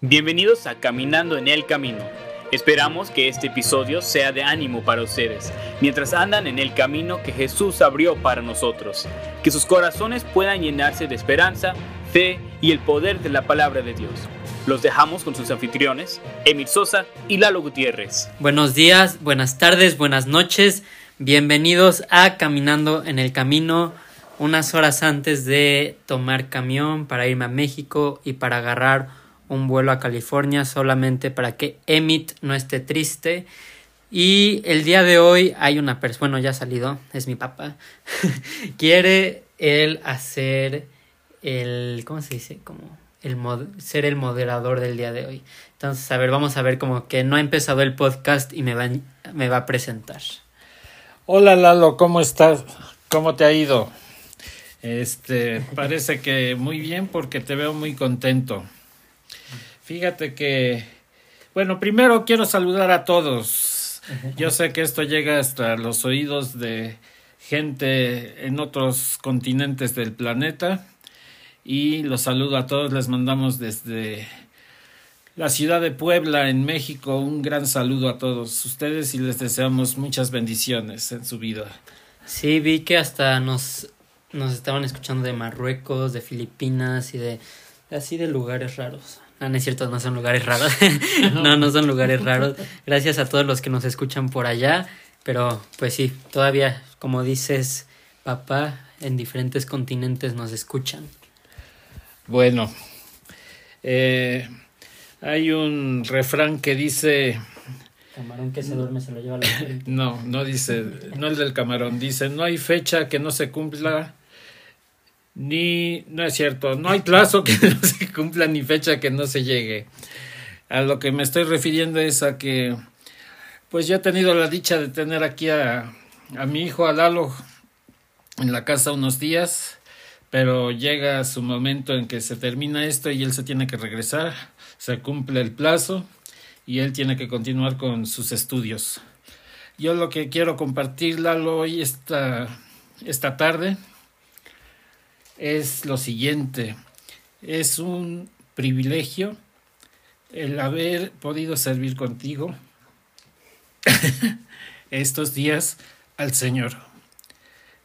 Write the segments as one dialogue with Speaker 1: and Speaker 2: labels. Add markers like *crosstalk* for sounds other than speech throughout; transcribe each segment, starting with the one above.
Speaker 1: Bienvenidos a Caminando en el Camino. Esperamos que este episodio sea de ánimo para ustedes, mientras andan en el camino que Jesús abrió para nosotros. Que sus corazones puedan llenarse de esperanza, fe y el poder de la palabra de Dios. Los dejamos con sus anfitriones, Emil Sosa y Lalo Gutiérrez.
Speaker 2: Buenos días, buenas tardes, buenas noches. Bienvenidos a Caminando en el Camino, unas horas antes de tomar camión para irme a México y para agarrar un vuelo a California solamente para que Emit no esté triste. Y el día de hoy hay una persona, bueno, ya ha salido, es mi papá. *laughs* Quiere él hacer el, ¿cómo se dice? Como el ser el moderador del día de hoy. Entonces, a ver, vamos a ver como que no ha empezado el podcast y me va, me va a presentar.
Speaker 3: Hola Lalo, ¿cómo estás? ¿Cómo te ha ido? Este, parece que muy bien porque te veo muy contento. Fíjate que, bueno, primero quiero saludar a todos. Yo sé que esto llega hasta los oídos de gente en otros continentes del planeta y los saludo a todos, les mandamos desde la ciudad de Puebla en México un gran saludo a todos ustedes y les deseamos muchas bendiciones en su vida.
Speaker 2: Sí, vi que hasta nos, nos estaban escuchando de Marruecos, de Filipinas y de así de lugares raros. No, no es cierto, no son lugares raros. *laughs* *laughs* no, no son lugares raros. *laughs* Gracias a todos los que nos escuchan por allá. Pero pues sí, todavía, como dices, papá, en diferentes continentes nos escuchan.
Speaker 3: Bueno, eh, hay un refrán que dice...
Speaker 2: Camarón que se duerme se lo lleva la
Speaker 3: No, no dice, no el del camarón, dice, no hay fecha que no se cumpla ni, no es cierto, no hay plazo que *laughs* no se cumpla ni fecha que no se llegue. A lo que me estoy refiriendo es a que, pues ya he tenido la dicha de tener aquí a, a mi hijo, a Lalo, en la casa unos días, pero llega su momento en que se termina esto y él se tiene que regresar, se cumple el plazo y él tiene que continuar con sus estudios. Yo lo que quiero compartir, Lalo, hoy esta, esta tarde, es lo siguiente. Es un privilegio el haber podido servir contigo *laughs* estos días al Señor.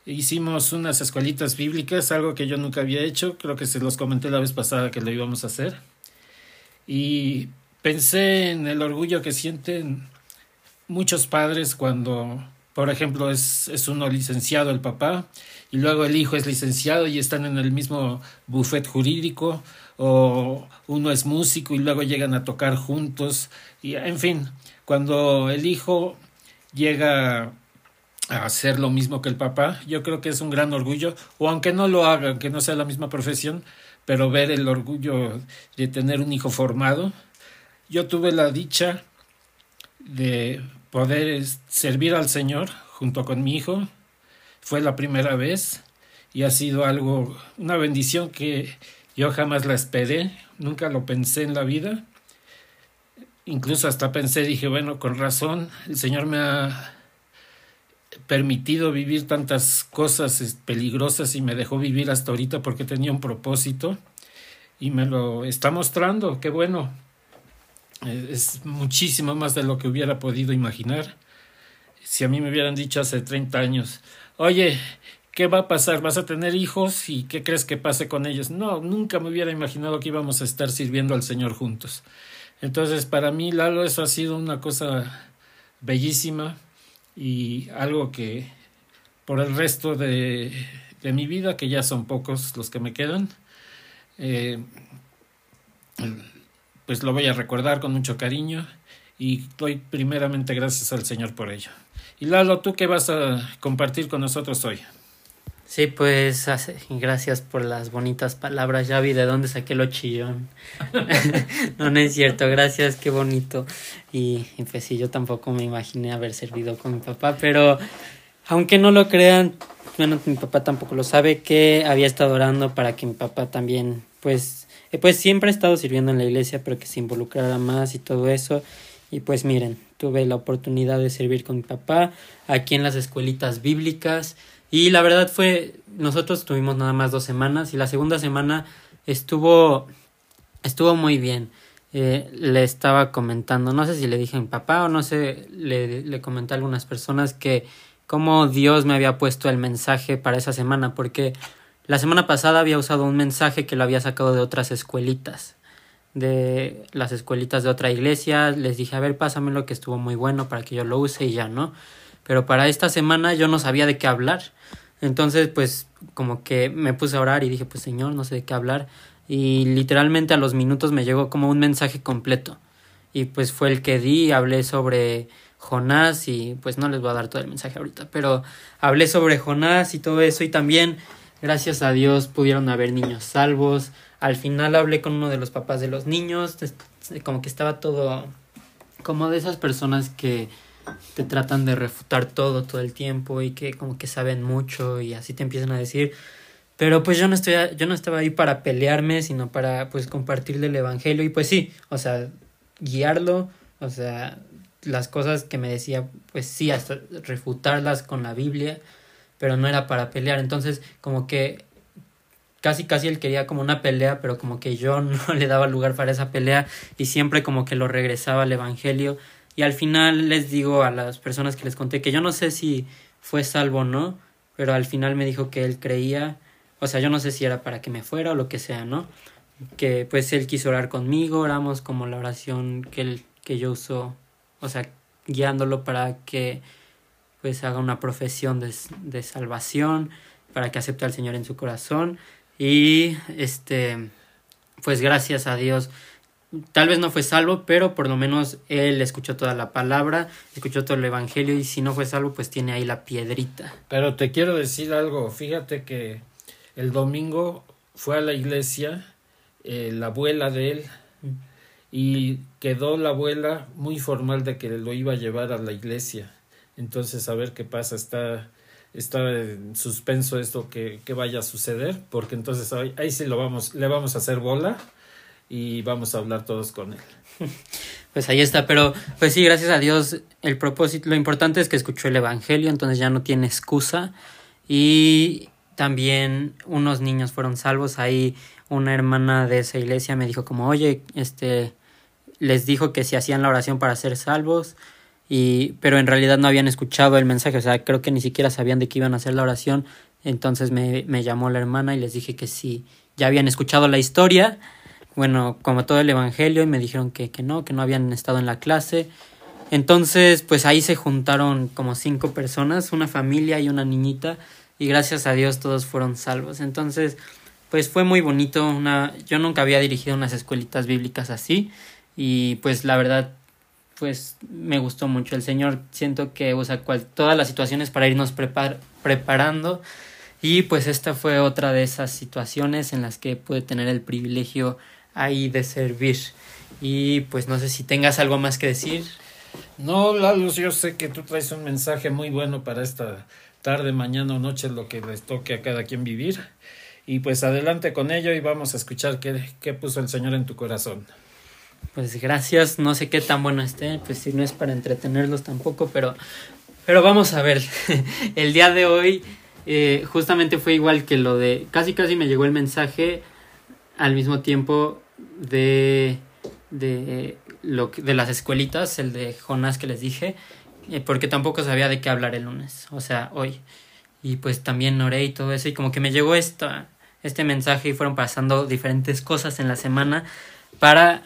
Speaker 3: Hicimos unas escuelitas bíblicas, algo que yo nunca había hecho, creo que se los comenté la vez pasada que lo íbamos a hacer. Y pensé en el orgullo que sienten muchos padres cuando, por ejemplo, es, es uno licenciado el papá y luego el hijo es licenciado y están en el mismo buffet jurídico o uno es músico y luego llegan a tocar juntos y en fin, cuando el hijo llega a hacer lo mismo que el papá, yo creo que es un gran orgullo o aunque no lo haga, aunque no sea la misma profesión, pero ver el orgullo de tener un hijo formado. Yo tuve la dicha de poder servir al Señor junto con mi hijo fue la primera vez y ha sido algo, una bendición que yo jamás la esperé, nunca lo pensé en la vida. Incluso hasta pensé, dije, bueno, con razón, el Señor me ha permitido vivir tantas cosas peligrosas y me dejó vivir hasta ahorita porque tenía un propósito y me lo está mostrando, qué bueno. Es muchísimo más de lo que hubiera podido imaginar. Si a mí me hubieran dicho hace 30 años, oye, ¿qué va a pasar? ¿Vas a tener hijos y qué crees que pase con ellos? No, nunca me hubiera imaginado que íbamos a estar sirviendo al Señor juntos. Entonces, para mí, Lalo, eso ha sido una cosa bellísima y algo que por el resto de, de mi vida, que ya son pocos los que me quedan, eh, pues lo voy a recordar con mucho cariño y doy primeramente gracias al Señor por ello. Y Lalo, ¿tú qué vas a compartir con nosotros hoy?
Speaker 2: Sí, pues gracias por las bonitas palabras. Ya vi de dónde saqué lo chillón. *laughs* no, no es cierto. Gracias, qué bonito. Y, pues sí, yo tampoco me imaginé haber servido con mi papá, pero aunque no lo crean, bueno, mi papá tampoco lo sabe, que había estado orando para que mi papá también, pues, pues siempre ha estado sirviendo en la iglesia, pero que se involucrara más y todo eso. Y pues miren, tuve la oportunidad de servir con mi papá aquí en las escuelitas bíblicas y la verdad fue, nosotros tuvimos nada más dos semanas y la segunda semana estuvo, estuvo muy bien. eh, le estaba comentando, no sé si le dije a mi papá o no sé, le, le comenté a algunas personas que cómo Dios me había puesto el mensaje para esa semana, porque la semana pasada había usado un mensaje que lo había sacado de otras escuelitas, de las escuelitas de otra iglesia, les dije, a ver, pásamelo que estuvo muy bueno para que yo lo use y ya, ¿no? Pero para esta semana yo no sabía de qué hablar. Entonces, pues, como que me puse a orar y dije, pues, Señor, no sé de qué hablar y literalmente a los minutos me llegó como un mensaje completo. Y pues fue el que di, hablé sobre Jonás y pues no les voy a dar todo el mensaje ahorita, pero hablé sobre Jonás y todo eso y también gracias a Dios pudieron haber niños salvos. Al final hablé con uno de los papás de los niños, como que estaba todo como de esas personas que te tratan de refutar todo todo el tiempo y que como que saben mucho y así te empiezan a decir pero pues yo no estoy yo no estaba ahí para pelearme, sino para pues compartirle el evangelio y pues sí, o sea, guiarlo, o sea, las cosas que me decía, pues sí, hasta refutarlas con la Biblia, pero no era para pelear. Entonces, como que casi casi él quería como una pelea, pero como que yo *laughs* no le daba lugar para esa pelea y siempre como que lo regresaba al evangelio y al final les digo a las personas que les conté que yo no sé si fue salvo o no, pero al final me dijo que él creía o sea, yo no sé si era para que me fuera o lo que sea, ¿no? Que pues él quiso orar conmigo, oramos como la oración que, él, que yo uso, o sea, guiándolo para que pues haga una profesión de, de salvación, para que acepte al Señor en su corazón. Y este, pues gracias a Dios, tal vez no fue salvo, pero por lo menos él escuchó toda la palabra, escuchó todo el evangelio y si no fue salvo, pues tiene ahí la piedrita.
Speaker 3: Pero te quiero decir algo, fíjate que el domingo fue a la iglesia eh, la abuela de él y quedó la abuela muy formal de que lo iba a llevar a la iglesia. Entonces, a ver qué pasa, está, está en suspenso esto que, vaya a suceder, porque entonces ahí, ahí sí lo vamos, le vamos a hacer bola y vamos a hablar todos con él. *laughs*
Speaker 2: Pues ahí está, pero pues sí, gracias a Dios, el propósito, lo importante es que escuchó el Evangelio, entonces ya no tiene excusa y también unos niños fueron salvos. Ahí una hermana de esa iglesia me dijo como, oye, este, les dijo que si hacían la oración para ser salvos, y, pero en realidad no habían escuchado el mensaje, o sea, creo que ni siquiera sabían de qué iban a hacer la oración. Entonces me, me llamó la hermana y les dije que sí, ya habían escuchado la historia, bueno, como todo el Evangelio, y me dijeron que, que no, que no habían estado en la clase. Entonces, pues ahí se juntaron como cinco personas, una familia y una niñita, y gracias a Dios todos fueron salvos. Entonces, pues fue muy bonito. Una, yo nunca había dirigido unas escuelitas bíblicas así y pues la verdad, pues me gustó mucho. El Señor siento que usa cual, todas las situaciones para irnos prepar, preparando y pues esta fue otra de esas situaciones en las que pude tener el privilegio ahí de servir. Y pues no sé si tengas algo más que decir.
Speaker 3: No, Lalo, yo sé que tú traes un mensaje muy bueno para esta tarde, mañana o noche, lo que les toque a cada quien vivir. Y pues adelante con ello y vamos a escuchar qué, qué puso el Señor en tu corazón.
Speaker 2: Pues gracias, no sé qué tan bueno esté, pues si no es para entretenerlos tampoco, pero, pero vamos a ver. *laughs* el día de hoy eh, justamente fue igual que lo de, casi casi me llegó el mensaje al mismo tiempo de, de, lo, de las escuelitas, el de Jonás que les dije, eh, porque tampoco sabía de qué hablar el lunes, o sea, hoy. Y pues también oré y todo eso, y como que me llegó esta, este mensaje y fueron pasando diferentes cosas en la semana para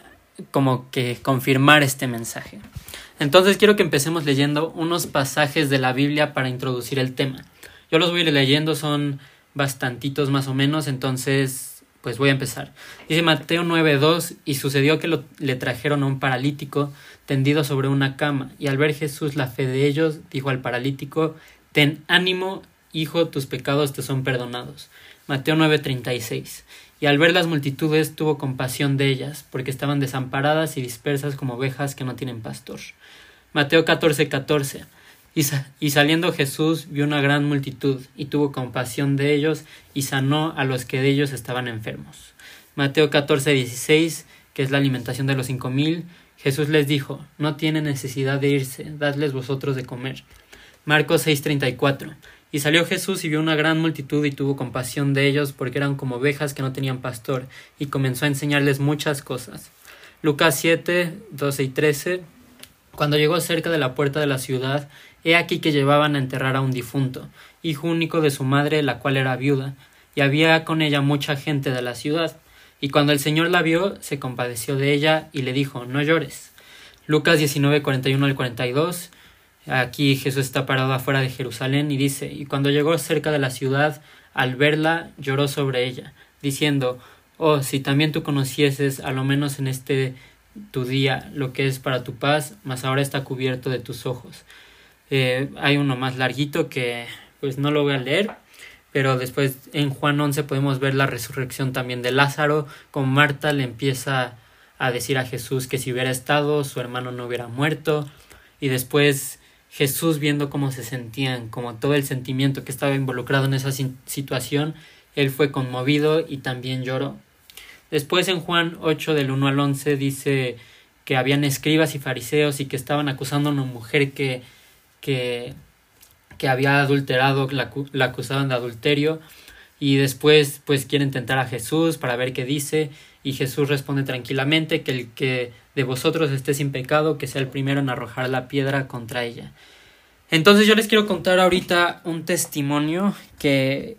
Speaker 2: como que confirmar este mensaje. Entonces quiero que empecemos leyendo unos pasajes de la Biblia para introducir el tema. Yo los voy a ir leyendo, son bastantitos más o menos, entonces pues voy a empezar. Dice Mateo 9.2 y sucedió que le trajeron a un paralítico tendido sobre una cama, y al ver Jesús la fe de ellos, dijo al paralítico, Ten ánimo, hijo, tus pecados te son perdonados. Mateo 9:36. Y al ver las multitudes tuvo compasión de ellas, porque estaban desamparadas y dispersas como ovejas que no tienen pastor. Mateo 14:14. Y, y saliendo Jesús vio una gran multitud, y tuvo compasión de ellos, y sanó a los que de ellos estaban enfermos. Mateo 14:16, que es la alimentación de los cinco mil, Jesús les dijo, no tienen necesidad de irse, dadles vosotros de comer. Marcos 6:34. Y salió Jesús y vio una gran multitud y tuvo compasión de ellos porque eran como ovejas que no tenían pastor, y comenzó a enseñarles muchas cosas. Lucas 7, 12 y 13. Cuando llegó cerca de la puerta de la ciudad, he aquí que llevaban a enterrar a un difunto, hijo único de su madre, la cual era viuda, y había con ella mucha gente de la ciudad. Y cuando el Señor la vio, se compadeció de ella y le dijo, no llores. Lucas 19, 41 al 42. Aquí Jesús está parado afuera de Jerusalén y dice, y cuando llegó cerca de la ciudad, al verla, lloró sobre ella, diciendo, oh, si también tú conocieses, a lo menos en este tu día, lo que es para tu paz, mas ahora está cubierto de tus ojos. Eh, hay uno más larguito que pues no lo voy a leer, pero después en Juan 11 podemos ver la resurrección también de Lázaro, con Marta le empieza a decir a Jesús que si hubiera estado su hermano no hubiera muerto, y después Jesús viendo cómo se sentían, como todo el sentimiento que estaba involucrado en esa situación, él fue conmovido y también lloró. Después en Juan 8 del 1 al 11 dice que habían escribas y fariseos y que estaban acusando a una mujer que, que, que había adulterado, la, la acusaban de adulterio y después pues quieren tentar a Jesús para ver qué dice y Jesús responde tranquilamente que el que de vosotros esté sin pecado que sea el primero en arrojar la piedra contra ella. Entonces yo les quiero contar ahorita un testimonio que,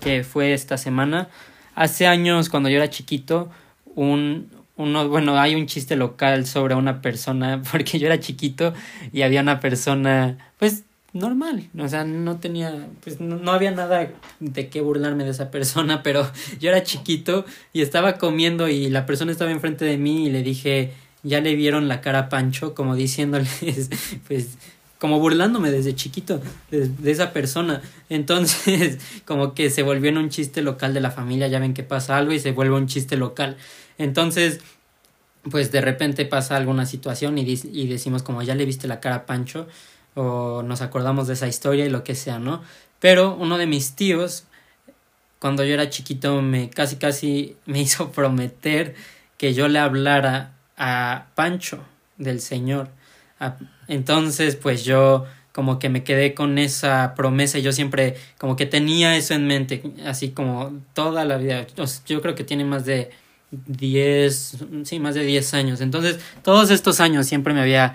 Speaker 2: que fue esta semana Hace años, cuando yo era chiquito, un, uno, bueno, hay un chiste local sobre una persona, *laughs* porque yo era chiquito y había una persona, pues, normal, o sea, no tenía, pues, no, había nada de qué burlarme de esa persona, pero *laughs* yo era chiquito y estaba comiendo y la persona estaba enfrente de mí y le dije, ya le vieron la cara Pancho, como diciéndoles, *laughs* pues, como burlándome desde chiquito de, esa persona. Entonces, *laughs* como que se volvió en un chiste local de la familia, ya ven que pasa algo y se vuelve un chiste local. Entonces, pues de repente pasa alguna situación y, y decimos como ya le viste la cara Pancho o nos acordamos de esa historia y lo que sea, ¿no? Pero uno de mis tíos, cuando yo era chiquito, me casi casi *laughs* me hizo prometer que yo le hablara a Pancho del Señor. Entonces, pues yo como que me quedé con esa promesa y yo siempre como que tenía eso en mente, así como toda la vida. Yo creo que tiene más de 10, sí, más de 10 años. Entonces, todos estos años siempre me había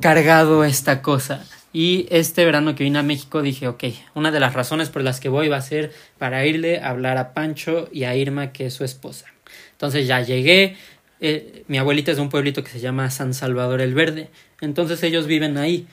Speaker 2: cargado esta cosa. Y este verano que vine a México dije, ok, una de las razones por las que voy va a ser para irle a hablar a Pancho y a Irma, que es su esposa. Entonces ya llegué, eh, mi abuelita es de un pueblito que se llama San Salvador el Verde. Entonces ellos viven ahí,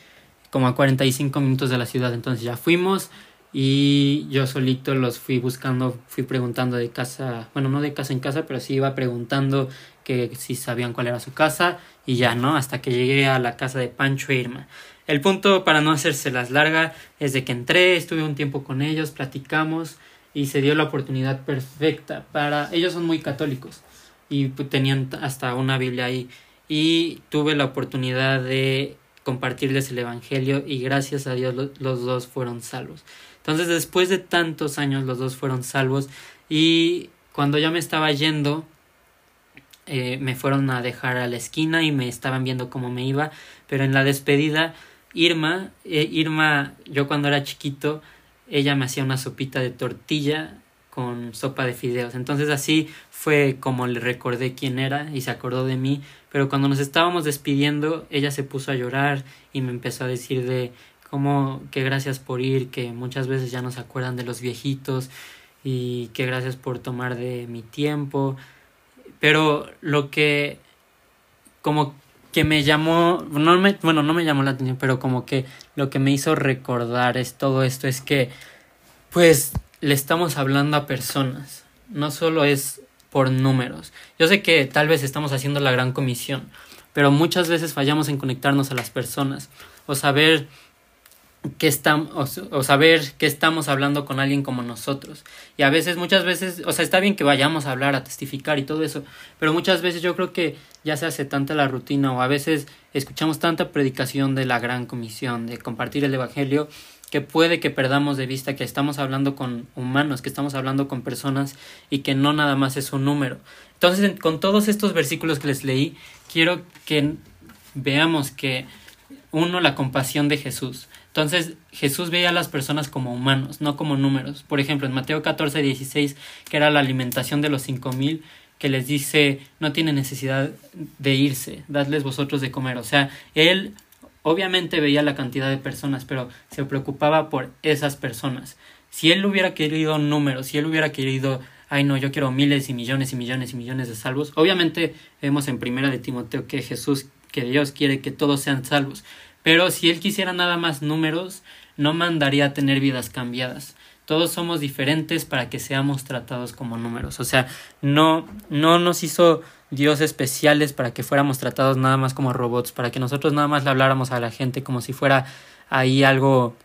Speaker 2: como a 45 minutos de la ciudad. Entonces ya fuimos y yo solito los fui buscando, fui preguntando de casa, bueno, no de casa en casa, pero sí iba preguntando que si sabían cuál era su casa y ya, ¿no? Hasta que llegué a la casa de Pancho e Irma. El punto, para no hacérselas larga, es de que entré, estuve un tiempo con ellos, platicamos y se dio la oportunidad perfecta para... Ellos son muy católicos y tenían hasta una Biblia ahí y tuve la oportunidad de compartirles el Evangelio y gracias a Dios los dos fueron salvos. Entonces después de tantos años los dos fueron salvos y cuando ya me estaba yendo eh, me fueron a dejar a la esquina y me estaban viendo cómo me iba, pero en la despedida Irma, eh, Irma, yo cuando era chiquito, ella me hacía una sopita de tortilla con sopa de fideos. Entonces así fue como le recordé quién era y se acordó de mí. Pero cuando nos estábamos despidiendo, ella se puso a llorar y me empezó a decir de cómo que gracias por ir, que muchas veces ya no se acuerdan de los viejitos y que gracias por tomar de mi tiempo. Pero lo que como que me llamó, no me, bueno, no me llamó la atención, pero como que lo que me hizo recordar es todo esto es que pues le estamos hablando a personas, no solo es por números. Yo sé que tal vez estamos haciendo la gran comisión, pero muchas veces fallamos en conectarnos a las personas o saber que estamos o, saber que estamos hablando con alguien como nosotros. Y a veces, muchas veces, o sea, está bien que vayamos a hablar, a testificar y todo eso, pero muchas veces yo creo que ya se hace tanta la rutina o a veces escuchamos tanta predicación de la gran comisión, de compartir el Evangelio, que puede que perdamos de vista que estamos hablando con humanos, que estamos hablando con personas y que no nada más es un número. Entonces, con todos estos versículos que les leí, quiero que veamos que uno, la compasión de Jesús. Entonces, Jesús veía a las personas como humanos, no como números. Por ejemplo, en Mateo 14, 16, que era la alimentación de los cinco mil, que les dice, no tiene necesidad de irse, dadles vosotros de comer. O sea, él obviamente veía la cantidad de personas, pero se preocupaba por esas personas. Si él hubiera querido números, si él hubiera querido, ay no, yo quiero miles y millones y millones y millones de salvos, obviamente vemos en primera de Timoteo que Jesús, que Dios quiere que todos sean salvos. Pero si él quisiera nada más números, no mandaría a tener vidas cambiadas. Todos somos diferentes para que seamos tratados como números. O sea, no, no nos hizo Dios especiales para que fuéramos tratados nada más como robots, para que nosotros nada más le habláramos a la gente como si fuera ahí algo,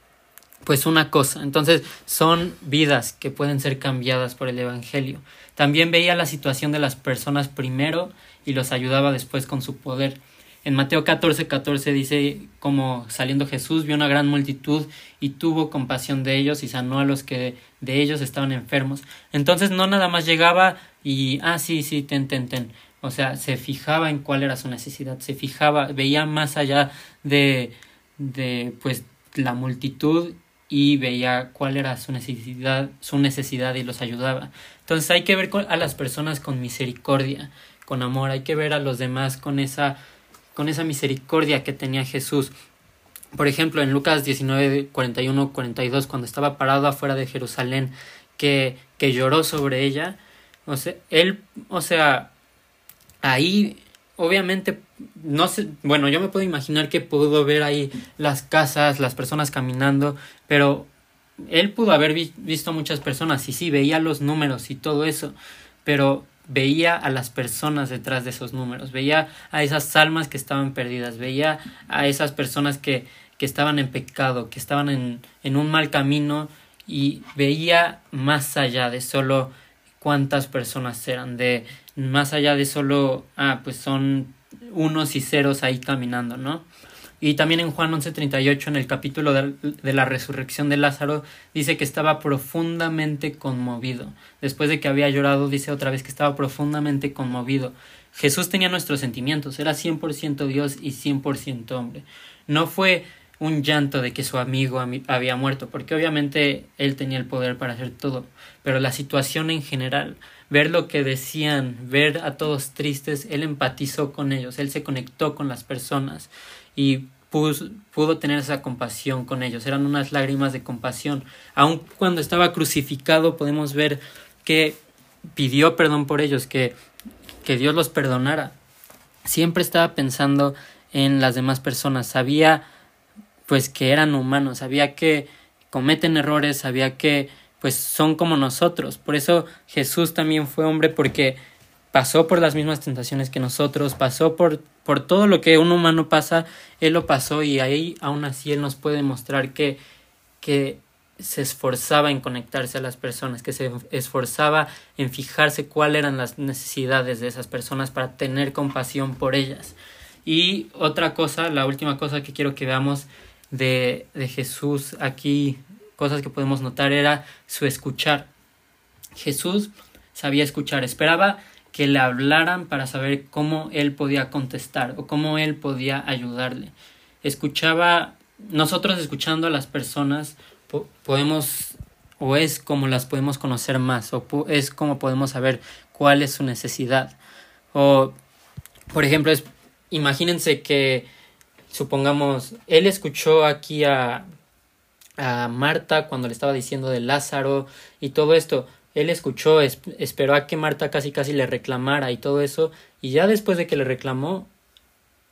Speaker 2: pues una cosa. Entonces, son vidas que pueden ser cambiadas por el Evangelio. También veía la situación de las personas primero y los ayudaba después con su poder. En Mateo 14, 14 dice como saliendo Jesús vio una gran multitud y tuvo compasión de ellos y sanó a los que de ellos estaban enfermos. Entonces no nada más llegaba y, ah, sí, sí, ten, ten, ten. O sea, se fijaba en cuál era su necesidad, se fijaba, veía más allá de, de pues la multitud y veía cuál era su necesidad, su necesidad y los ayudaba. Entonces hay que ver a las personas con misericordia, con amor, hay que ver a los demás con esa con esa misericordia que tenía Jesús. Por ejemplo, en Lucas 19, 41, 42, cuando estaba parado afuera de Jerusalén, que, que lloró sobre ella, o sea, él, o sea, ahí obviamente no sé, bueno, yo me puedo imaginar que pudo ver ahí las casas, las personas caminando, pero él pudo haber visto muchas personas y sí, veía los números y todo eso, pero veía a las personas detrás de esos números, veía a esas almas que estaban perdidas, veía a esas personas que, que estaban en pecado, que estaban en, en un mal camino y veía más allá de solo cuántas personas eran, de más allá de solo, ah, pues son unos y ceros ahí caminando, ¿no? Y también en Juan 11:38, en el capítulo de, la resurrección de Lázaro, dice que estaba profundamente conmovido. Después de que había llorado, dice otra vez que estaba profundamente conmovido. Jesús tenía nuestros sentimientos, era 100% Dios y 100% hombre. No fue un llanto de que su amigo había muerto, porque obviamente él tenía el poder para hacer todo, pero la situación en general, ver lo que decían, ver a todos tristes, él empatizó con ellos, él se conectó con las personas y pudo tener esa compasión con ellos. Eran unas lágrimas de compasión. Aun cuando estaba crucificado podemos ver que pidió perdón por ellos, que, que Dios los perdonara. Siempre estaba pensando en las demás personas. Sabía pues que eran humanos, sabía que cometen errores, sabía que pues son como nosotros. Por eso Jesús también fue hombre porque pasó por las mismas tentaciones que nosotros, pasó por, por todo lo que un humano pasa, Él lo pasó y ahí aún así Él nos puede mostrar que, que se esforzaba en conectarse a las personas, que se esforzaba en fijarse cuáles eran las necesidades de esas personas para tener compasión por ellas. Y otra cosa, la última cosa que quiero que veamos de, de Jesús aquí, cosas que podemos notar, era su escuchar. Jesús sabía escuchar, esperaba que le hablaran para saber cómo él podía contestar o cómo él podía ayudarle. Escuchaba, nosotros escuchando a las personas podemos o es como las podemos conocer más o es como podemos saber cuál es su necesidad. O, por ejemplo, es, imagínense que, supongamos, él escuchó aquí a, a Marta cuando le estaba diciendo de Lázaro y todo esto, él escuchó, esperó a que Marta casi casi le reclamara y todo eso, y ya después de que le reclamó,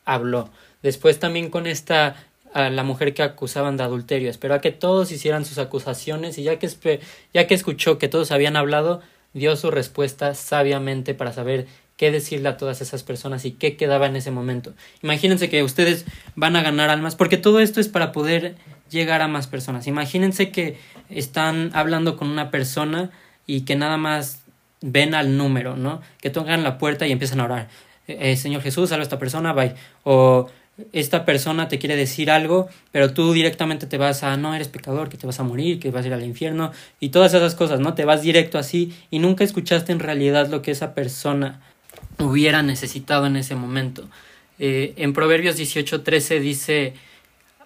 Speaker 2: habló. Después también con esta a la mujer que acusaban de adulterio, esperó a que todos hicieran sus acusaciones y ya que, ya que escuchó que todos habían hablado, dio su respuesta sabiamente para saber qué decirle a todas esas personas y qué quedaba en ese momento. Imagínense que ustedes van a ganar almas, porque todo esto es para poder llegar a más personas. Imagínense que están hablando con una persona y que nada más ven al número, ¿no? Que tocan la puerta y empiezan a orar. Eh, Señor Jesús, salva a esta persona, bye. O esta persona te quiere decir algo, pero tú directamente te vas a, no, eres pecador, que te vas a morir, que vas a ir al infierno, y todas esas cosas, ¿no? Te vas directo así y nunca escuchaste en realidad lo que esa persona hubiera necesitado en ese momento. Eh, en Proverbios 18:13 dice,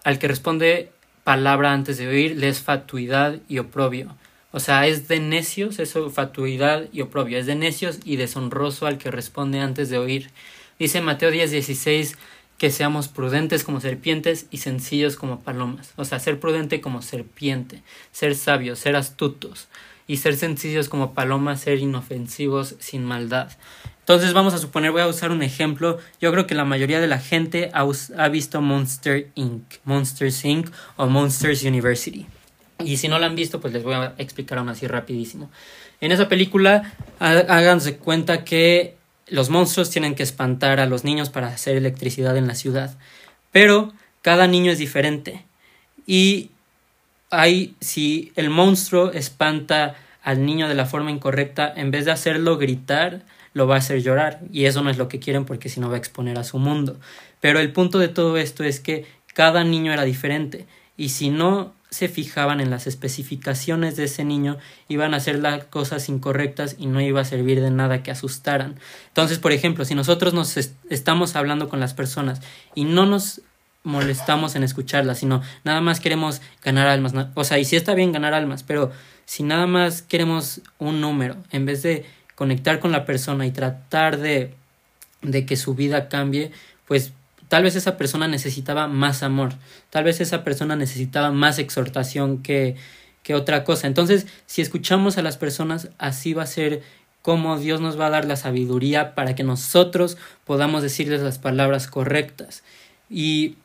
Speaker 2: al que responde palabra antes de oír, le es fatuidad y oprobio O sea, es de necios, es fatuidad y oprobio, es de necios y deshonroso al que responde antes de oír. Dice Mateo 10, 16 que seamos prudentes como serpientes y sencillos como palomas. O sea, ser prudente como serpiente, ser sabios, ser astutos y ser sencillos como palomas, ser inofensivos sin maldad. Entonces vamos a suponer, voy a usar un ejemplo. Yo creo que la mayoría de la gente ha, ha visto Monster Inc., Monsters Inc. o Monsters University. Y si no la han visto, pues les voy a explicar aún así rapidísimo. En esa película, háganse cuenta que los monstruos tienen que espantar a los niños para hacer electricidad en la ciudad. Pero cada niño es diferente. Y hay, si el monstruo espanta al niño de la forma incorrecta, en vez de hacerlo gritar, lo va a hacer llorar. Y eso no es lo que quieren porque si no va a exponer a su mundo. Pero el punto de todo esto es que cada niño era diferente. Y si no se fijaban en las especificaciones de ese niño, iban a hacer las cosas incorrectas y no iba a servir de nada que asustaran. Entonces, por ejemplo, si nosotros nos estamos hablando con las personas y no nos molestamos en escucharlas, sino nada más queremos ganar almas, o sea, y sí está bien ganar almas, pero si nada más queremos un número, en vez de conectar con la persona y tratar de, de que su vida cambie, pues Tal vez esa persona necesitaba más amor, tal vez esa persona necesitaba más exhortación que, que otra cosa. Entonces, si escuchamos a las personas, así va a ser como Dios nos va a dar la sabiduría para que nosotros podamos decirles las palabras correctas. Y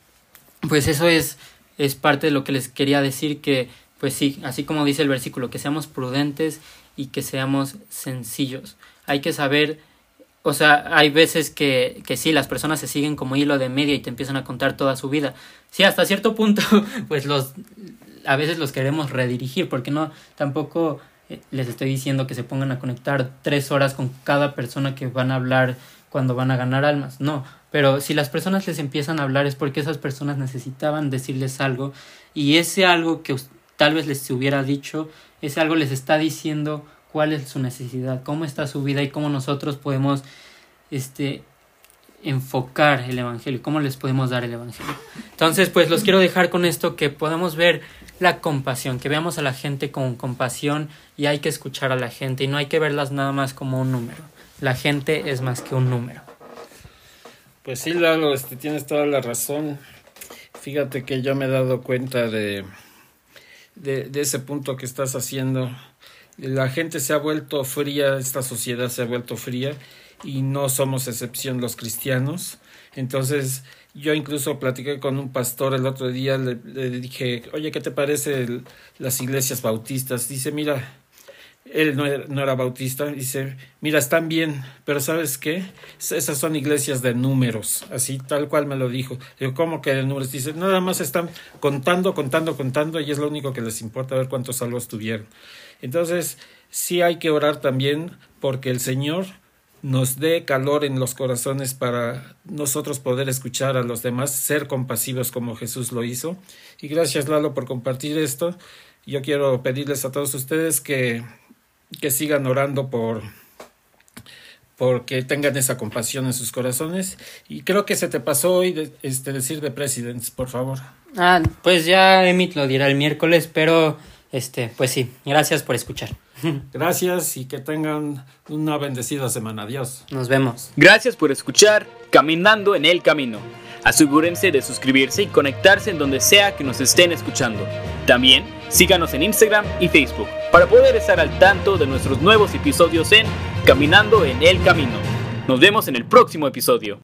Speaker 2: pues eso es, es parte de lo que les quería decir, que pues sí, así como dice el versículo, que seamos prudentes y que seamos sencillos. Hay que saber o sea, hay veces que, que sí, las personas se siguen como hilo de media y te empiezan a contar toda su vida. Sí, hasta cierto punto, *laughs* pues los a veces los queremos redirigir, porque no, tampoco eh, les estoy diciendo que se pongan a conectar tres horas con cada persona que van a hablar cuando van a ganar almas. No, pero si las personas les empiezan a hablar es porque esas personas necesitaban decirles algo y ese algo que tal vez les hubiera dicho, ese algo les está diciendo cuál es su necesidad, cómo está su vida y cómo nosotros podemos este enfocar el evangelio, cómo les podemos dar el evangelio. Entonces, pues los quiero dejar con esto que podamos ver la compasión, que veamos a la gente con compasión y hay que escuchar a la gente y no hay que verlas nada más como un número. La gente es más que un número.
Speaker 3: Pues sí, Lalo, este, tienes toda la razón. Fíjate que yo me he dado cuenta de, de, de ese punto que estás haciendo la gente se ha vuelto fría, esta sociedad se ha vuelto fría y no somos excepción los cristianos. Entonces, yo incluso platiqué con un pastor el otro día, le, dije, oye, ¿qué te parece las iglesias bautistas? Dice, mira, él no era, no era, bautista, dice, mira, están bien, pero ¿sabes qué? Esas son iglesias de números, así tal cual me lo dijo. Digo, ¿cómo que de números? Dice, nada más están contando, contando, contando y es lo único que les importa ver cuántos salvos tuvieron. Entonces, sí hay que orar también porque el Señor nos dé calor en los corazones para nosotros poder escuchar a los demás, ser compasivos como Jesús lo hizo. Y gracias Lalo por compartir esto. Yo quiero pedirles a todos ustedes que, que sigan orando por porque tengan esa compasión en sus corazones. Y creo que se te pasó hoy este, decir de Presidents, por favor.
Speaker 2: Ah, pues ya Emit lo dirá el miércoles, pero este, pues sí, gracias por escuchar. *laughs*
Speaker 3: Gracias y que tengan una bendecida semana. Adiós.
Speaker 2: Nos vemos.
Speaker 1: Gracias por escuchar Caminando en el Camino. Asegúrense de suscribirse y conectarse en donde sea que nos estén escuchando. También síganos en Instagram y Facebook para poder estar al tanto de nuestros nuevos episodios en Caminando en el Camino. Nos vemos en el próximo episodio.